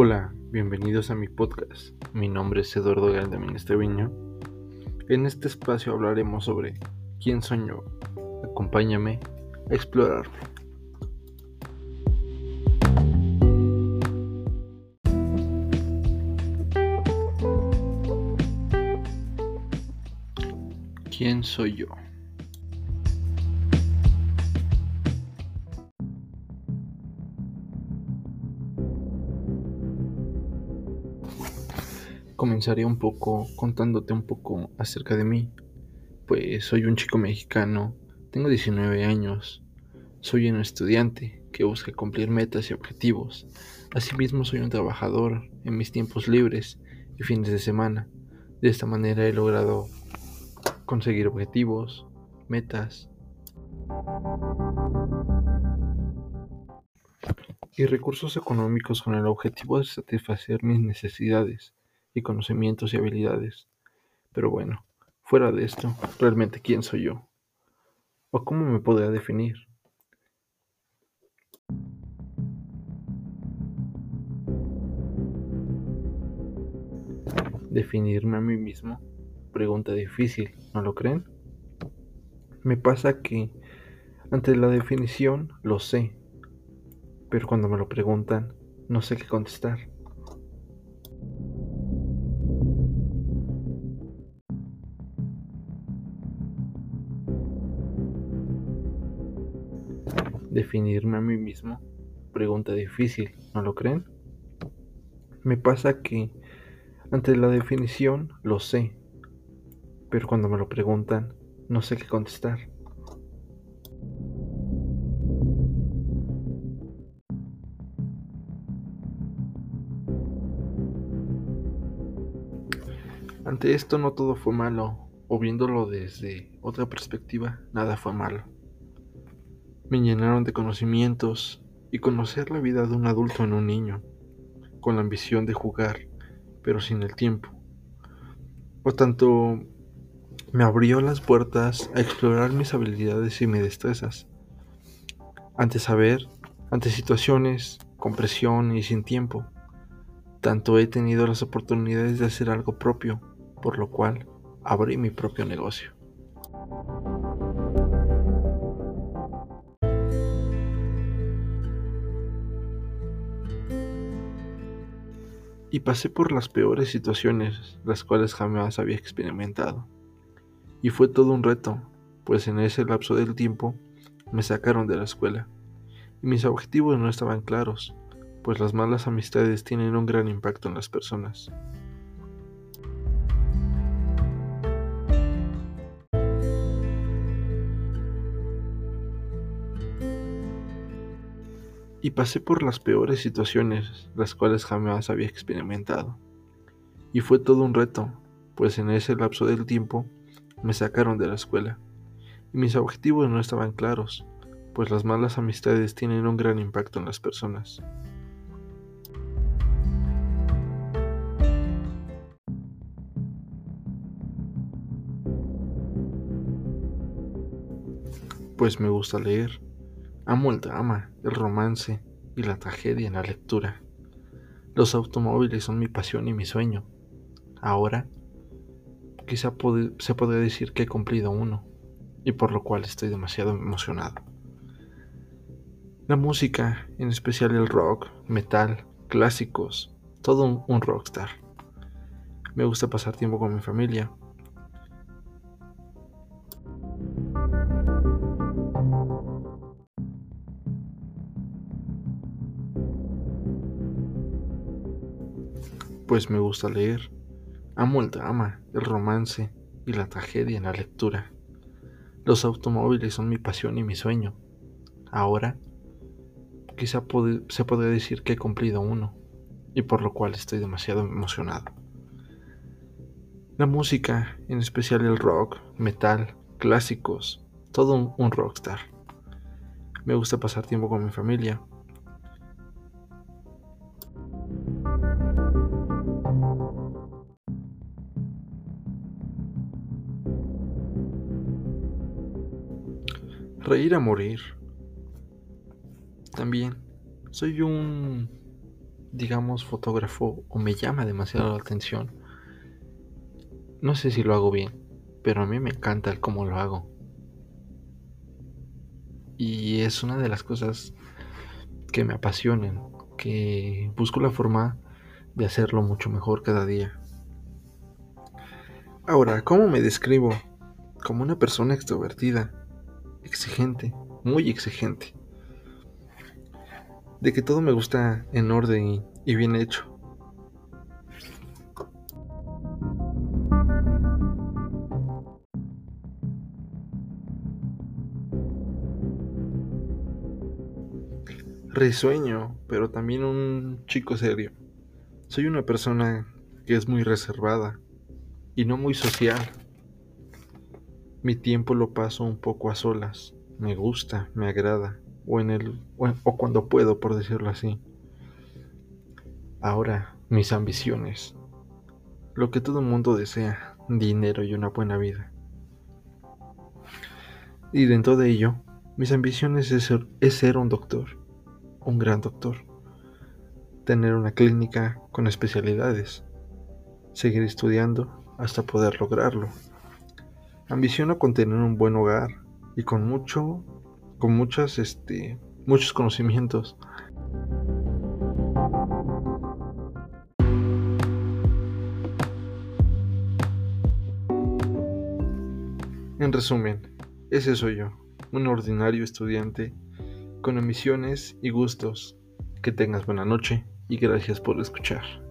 Hola, bienvenidos a mi podcast. Mi nombre es Eduardo Galdamín Estreviño. En este espacio hablaremos sobre quién soy yo. Acompáñame a explorarme. ¿Quién soy yo? Comenzaré un poco contándote un poco acerca de mí. Pues soy un chico mexicano, tengo 19 años, soy un estudiante que busca cumplir metas y objetivos. Asimismo soy un trabajador en mis tiempos libres y fines de semana. De esta manera he logrado conseguir objetivos, metas y recursos económicos con el objetivo de satisfacer mis necesidades y conocimientos y habilidades. Pero bueno, fuera de esto, realmente quién soy yo? ¿O cómo me podría definir? Definirme a mí mismo, pregunta difícil, ¿no lo creen? Me pasa que ante la definición lo sé, pero cuando me lo preguntan no sé qué contestar. Definirme a mí mismo, pregunta difícil, ¿no lo creen? Me pasa que ante la definición lo sé, pero cuando me lo preguntan no sé qué contestar. Ante esto no todo fue malo, o viéndolo desde otra perspectiva, nada fue malo. Me llenaron de conocimientos y conocer la vida de un adulto en un niño, con la ambición de jugar, pero sin el tiempo. Por tanto, me abrió las puertas a explorar mis habilidades y mis destrezas. Ante saber, ante situaciones, con presión y sin tiempo, tanto he tenido las oportunidades de hacer algo propio, por lo cual abrí mi propio negocio. Y pasé por las peores situaciones, las cuales jamás había experimentado. Y fue todo un reto, pues en ese lapso del tiempo me sacaron de la escuela, y mis objetivos no estaban claros, pues las malas amistades tienen un gran impacto en las personas. Y pasé por las peores situaciones, las cuales jamás había experimentado. Y fue todo un reto, pues en ese lapso del tiempo me sacaron de la escuela, y mis objetivos no estaban claros, pues las malas amistades tienen un gran impacto en las personas. Pues me gusta leer Amo el drama, el romance y la tragedia en la lectura. Los automóviles son mi pasión y mi sueño. Ahora, quizá se podría decir que he cumplido uno, y por lo cual estoy demasiado emocionado. La música, en especial el rock, metal, clásicos, todo un rockstar. Me gusta pasar tiempo con mi familia, pues me gusta leer. Amo el drama, el romance y la tragedia en la lectura. Los automóviles son mi pasión y mi sueño. Ahora, quizá se podría decir que he cumplido uno, y por lo cual estoy demasiado emocionado. La música, en especial el rock, metal, clásicos, todo un rockstar. Me gusta pasar tiempo con mi familia, Reír a morir. También soy un digamos, fotógrafo o me llama demasiado la atención. No sé si lo hago bien, pero a mí me encanta el cómo lo hago. Y es una de las cosas que me apasionan, que busco la forma de hacerlo mucho mejor cada día. Ahora, ¿cómo me describo? Como una persona extrovertida, exigente, muy exigente. De que todo me gusta en orden y, bien hecho. Risueño, pero también un chico serio. Soy una persona que es muy reservada y no muy social. Mi tiempo lo paso un poco a solas. Me gusta, me agrada, o en el o, cuando puedo, por decirlo así. Ahora, mis ambiciones. Lo que todo el mundo desea, dinero y una buena vida. Y dentro de ello, mis ambiciones es ser, es ser un doctor, un gran doctor. Tener una clínica con especialidades. Seguir estudiando hasta poder lograrlo. Ambiciono con tener un buen hogar y con mucho, con muchas, este, muchos conocimientos. En resumen, ese soy yo, un ordinario estudiante con ambiciones y gustos. Que tengas buena noche y gracias por escuchar.